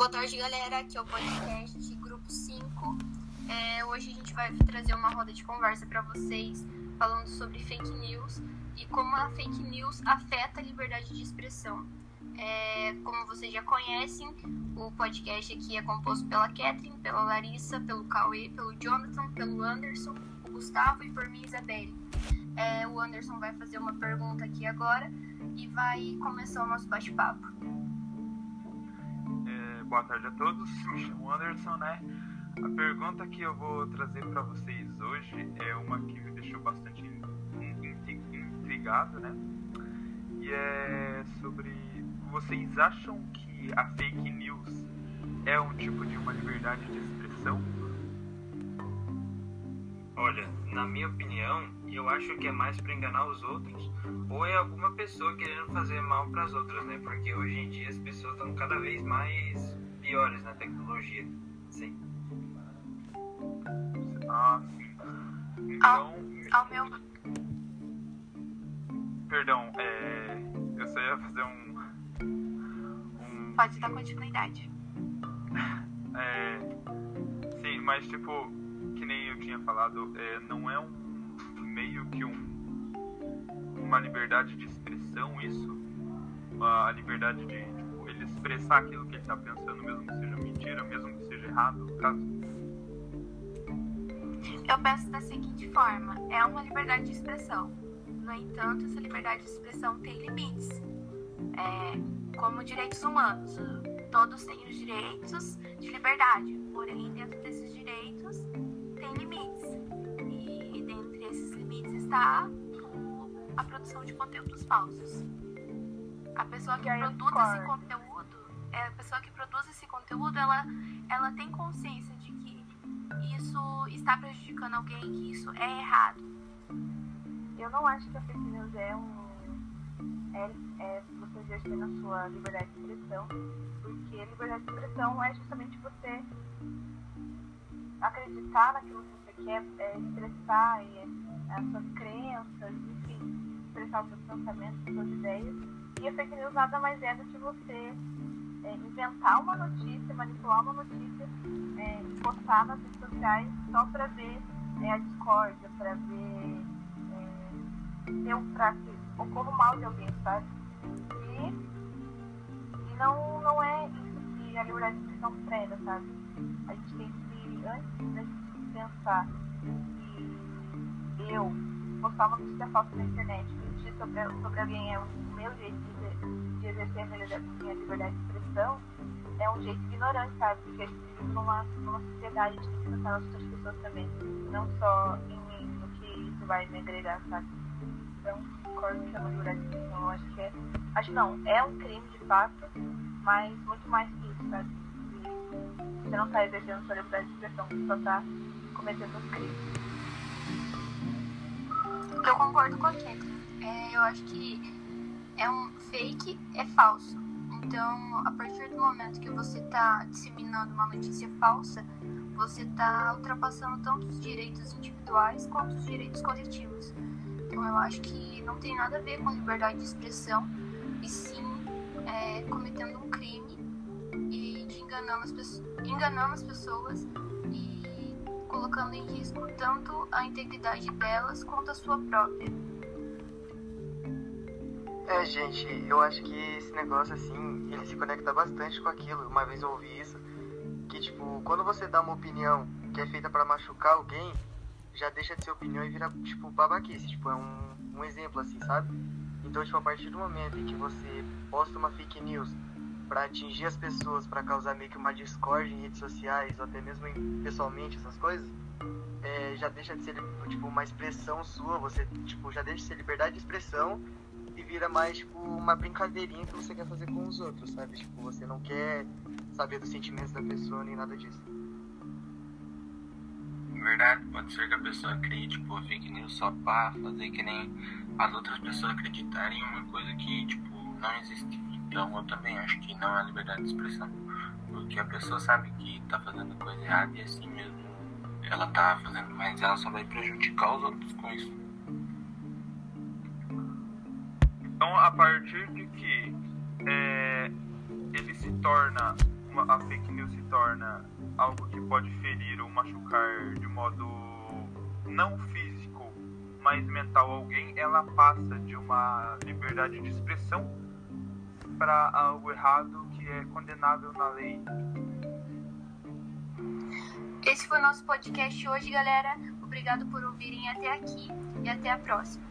Boa tarde, galera. Aqui é o podcast Grupo 5. É, hoje a gente vai trazer uma roda de conversa para vocês falando sobre fake news e como a fake news afeta a liberdade de expressão. É, como vocês já conhecem, o podcast aqui é composto pela Catherine, pela Larissa, pelo Cauê, pelo Jonathan, pelo Anderson, o Gustavo e por mim, Isabelle. É, o Anderson vai fazer uma pergunta aqui agora e vai começar o nosso bate-papo. Boa tarde a todos, me chamo Anderson, né? A pergunta que eu vou trazer para vocês hoje é uma que me deixou bastante intrigado, né? E é sobre vocês acham que a fake news é um tipo de uma liberdade de expressão? Olha, na minha opinião, eu acho que é mais para enganar os outros ou é alguma pessoa querendo fazer mal para as outras, né? Porque hoje em dia as pessoas estão cada vez mais piores na tecnologia. Sim. Ah, sim. Então, ao, ao meu Perdão, é... eu só ia fazer um pode dar continuidade. É, sim, mas tipo, que nem eu tinha falado, é, não é um meio que um uma liberdade de expressão isso? A liberdade de tipo, ele expressar aquilo que ele está pensando, mesmo que seja mentira, mesmo que seja errado, no caso? Eu penso da seguinte forma: é uma liberdade de expressão. No entanto, essa liberdade de expressão tem limites. É, como direitos humanos. Todos têm os direitos de liberdade, porém, dentro desses direitos a produção de conteúdos falsos. A pessoa que produz esse conteúdo, é a pessoa que produz esse conteúdo, ela, ela tem consciência de que isso está prejudicando alguém, que isso é errado. Eu não acho que a fake news é um é, é você exercer na sua liberdade de expressão, porque liberdade de expressão é justamente você acreditar naquilo que você quer, é, expressar e, é, as suas crenças, enfim, expressar os seus pensamentos, as suas ideias. E a fake news nada mais é do que você é, inventar uma notícia, manipular uma notícia é, postar nas redes sociais só para ver é, a discórdia, para ver é, um, pra ocorra o mal de alguém, sabe? E, e não, não é isso que a liberdade de expressão prega, sabe? A gente tem que, antes da gente pensar que eu postar uma notícia na internet, mentir sobre, sobre alguém é o meu jeito de, de exercer a minha liberdade de expressão, é um jeito ignorante, sabe? Porque a gente vive numa, numa sociedade, a tem que pensar nas outras pessoas também, não só em mim, no que isso vai me agregar, sabe? Então, concordo que é uma liberdade de expressão. Acho que é. Acho não, é um crime de fato, mas muito mais que isso, sabe? Você não está exercendo sua liberdade de expressão, você só está cometendo um crime. Eu concordo com a Kathleen. É, eu acho que é um fake, é falso. Então, a partir do momento que você está disseminando uma notícia falsa, você está ultrapassando tanto os direitos individuais quanto os direitos coletivos. Então eu acho que não tem nada a ver com liberdade de expressão, e sim é, cometendo um crime enganando as, pessoas, enganando as pessoas e colocando em risco tanto a integridade delas quanto a sua própria. É, gente, eu acho que esse negócio assim, ele se conecta bastante com aquilo. Uma vez eu ouvi isso, que tipo, quando você dá uma opinião que é feita para machucar alguém, já deixa de ser opinião e vira, tipo, babaquice. Tipo, é um, um exemplo, assim, sabe? Então, tipo, a partir do momento em que você posta uma fake news para atingir as pessoas, para causar meio que uma discórdia em redes sociais, ou até mesmo em, pessoalmente, essas coisas, é, já deixa de ser, tipo, uma expressão sua, você, tipo, já deixa de ser liberdade de expressão e vira mais, tipo, uma brincadeirinha que você quer fazer com os outros, sabe? Tipo, você não quer saber dos sentimentos da pessoa nem nada disso verdade, pode ser que a pessoa crie, tipo, fake news só pra fazer que nem as outras pessoas acreditarem em uma coisa que, tipo, não existe. Então eu também acho que não é liberdade de expressão. Porque a pessoa sabe que tá fazendo coisa errada e assim mesmo ela tá fazendo, mas ela só vai prejudicar os outros com isso. Então, a partir de que é, ele se torna uma, a fake news se torna algo que pode ferir ou machucar de modo não físico, mas mental alguém, ela passa de uma liberdade de expressão para algo errado que é condenável na lei. Esse foi o nosso podcast hoje, galera. Obrigado por ouvirem até aqui e até a próxima.